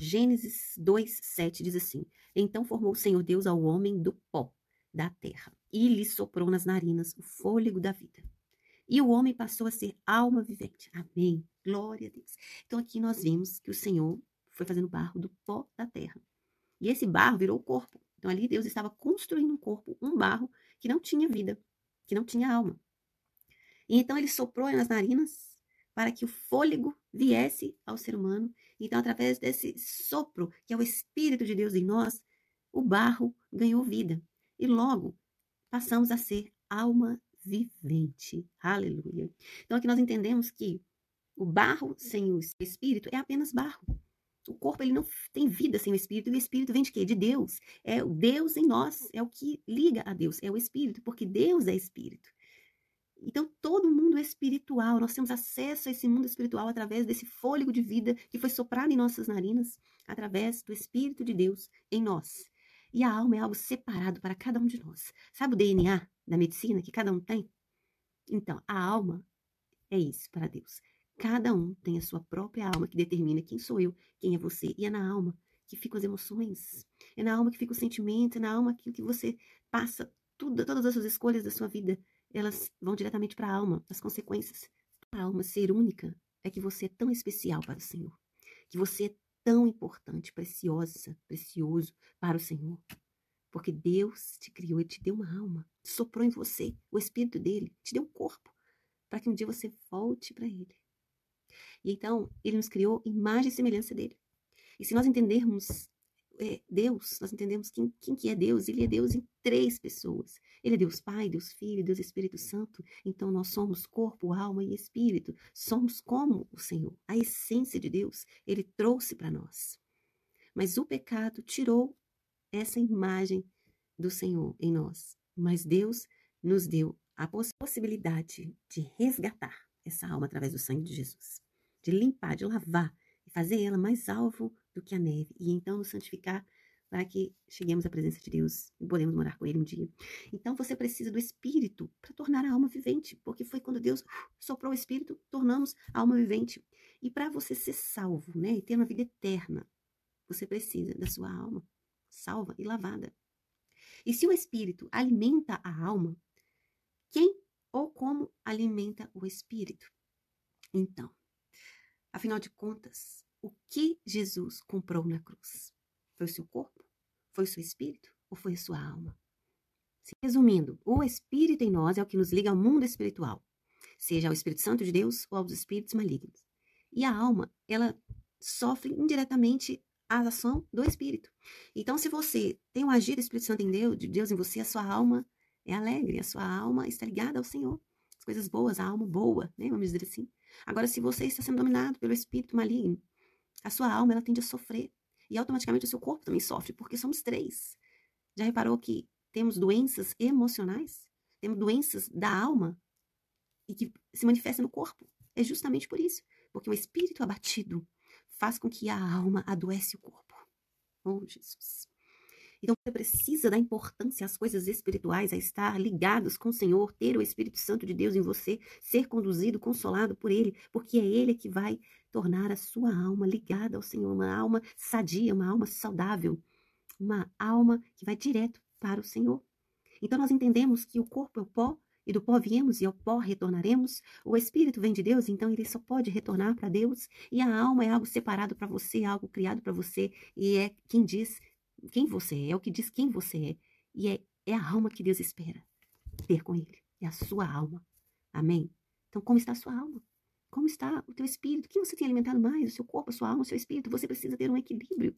Gênesis 2, 7 diz assim: Então formou o Senhor Deus ao homem do pó da terra e lhe soprou nas narinas o fôlego da vida. E o homem passou a ser alma vivente. Amém. Glória a Deus. Então aqui nós vimos que o Senhor foi fazendo barro do pó da terra. E esse barro virou o corpo. Então ali Deus estava construindo um corpo, um barro que não tinha vida, que não tinha alma. E então ele soprou nas narinas para que o fôlego viesse ao ser humano. Então, através desse sopro, que é o Espírito de Deus em nós, o barro ganhou vida. E logo passamos a ser alma vivente. Aleluia. Então, aqui nós entendemos que o barro sem o Espírito é apenas barro. O corpo ele não tem vida sem o espírito, e o espírito vem de quê? De Deus. É o Deus em nós, é o que liga a Deus, é o espírito, porque Deus é espírito. Então, todo mundo é espiritual, nós temos acesso a esse mundo espiritual através desse fôlego de vida que foi soprado em nossas narinas, através do Espírito de Deus em nós. E a alma é algo separado para cada um de nós. Sabe o DNA da medicina que cada um tem? Então, a alma é isso para Deus. Cada um tem a sua própria alma que determina quem sou eu, quem é você. E é na alma que ficam as emoções. É na alma que fica o sentimento, é na alma aquilo que você passa tudo, todas as suas escolhas da sua vida, elas vão diretamente para a alma, as consequências. A alma ser única é que você é tão especial para o Senhor, que você é tão importante, preciosa, precioso para o Senhor. Porque Deus te criou e te deu uma alma, soprou em você o espírito dele, te deu um corpo, para que um dia você volte para ele. E então, ele nos criou imagem e semelhança dele. E se nós entendermos é, Deus, nós entendemos quem, quem que é Deus. Ele é Deus em três pessoas. Ele é Deus Pai, Deus Filho, Deus Espírito Santo. Então nós somos corpo, alma e espírito. Somos como o Senhor. A essência de Deus, ele trouxe para nós. Mas o pecado tirou essa imagem do Senhor em nós. Mas Deus nos deu a possibilidade de resgatar essa alma através do sangue de Jesus de limpar, de lavar e fazer ela mais alvo do que a neve e então nos santificar para que cheguemos à presença de Deus e podemos morar com Ele um dia. Então você precisa do Espírito para tornar a alma vivente, porque foi quando Deus soprou o Espírito, tornamos a alma vivente. E para você ser salvo, né, e ter uma vida eterna, você precisa da sua alma salva e lavada. E se o Espírito alimenta a alma, quem ou como alimenta o Espírito? Então, Afinal de contas, o que Jesus comprou na cruz? Foi o seu corpo? Foi seu espírito? Ou foi a sua alma? Resumindo, o espírito em nós é o que nos liga ao mundo espiritual, seja ao Espírito Santo de Deus ou aos espíritos malignos. E a alma, ela sofre indiretamente a ação do espírito. Então, se você tem o agir do Espírito Santo em Deus, de Deus em você, a sua alma é alegre, a sua alma está ligada ao Senhor. As coisas boas, a alma boa, né? Vamos dizer assim. Agora, se você está sendo dominado pelo espírito maligno, a sua alma ela tende a sofrer. E automaticamente o seu corpo também sofre, porque somos três. Já reparou que temos doenças emocionais? Temos doenças da alma e que se manifestam no corpo. É justamente por isso. Porque o espírito abatido faz com que a alma adoece o corpo. Oh, Jesus. Então você precisa dar importância às coisas espirituais, a estar ligados com o Senhor, ter o Espírito Santo de Deus em você, ser conduzido, consolado por Ele, porque é Ele que vai tornar a sua alma ligada ao Senhor, uma alma sadia, uma alma saudável, uma alma que vai direto para o Senhor. Então nós entendemos que o corpo é o pó, e do pó viemos e ao pó retornaremos. O espírito vem de Deus, então ele só pode retornar para Deus. E a alma é algo separado para você, algo criado para você, e é quem diz quem você é, é o que diz quem você é. E é, é a alma que Deus espera ter com Ele. É a sua alma. Amém? Então, como está a sua alma? Como está o teu espírito? O que você tem alimentado mais? O seu corpo, a sua alma, o seu espírito? Você precisa ter um equilíbrio.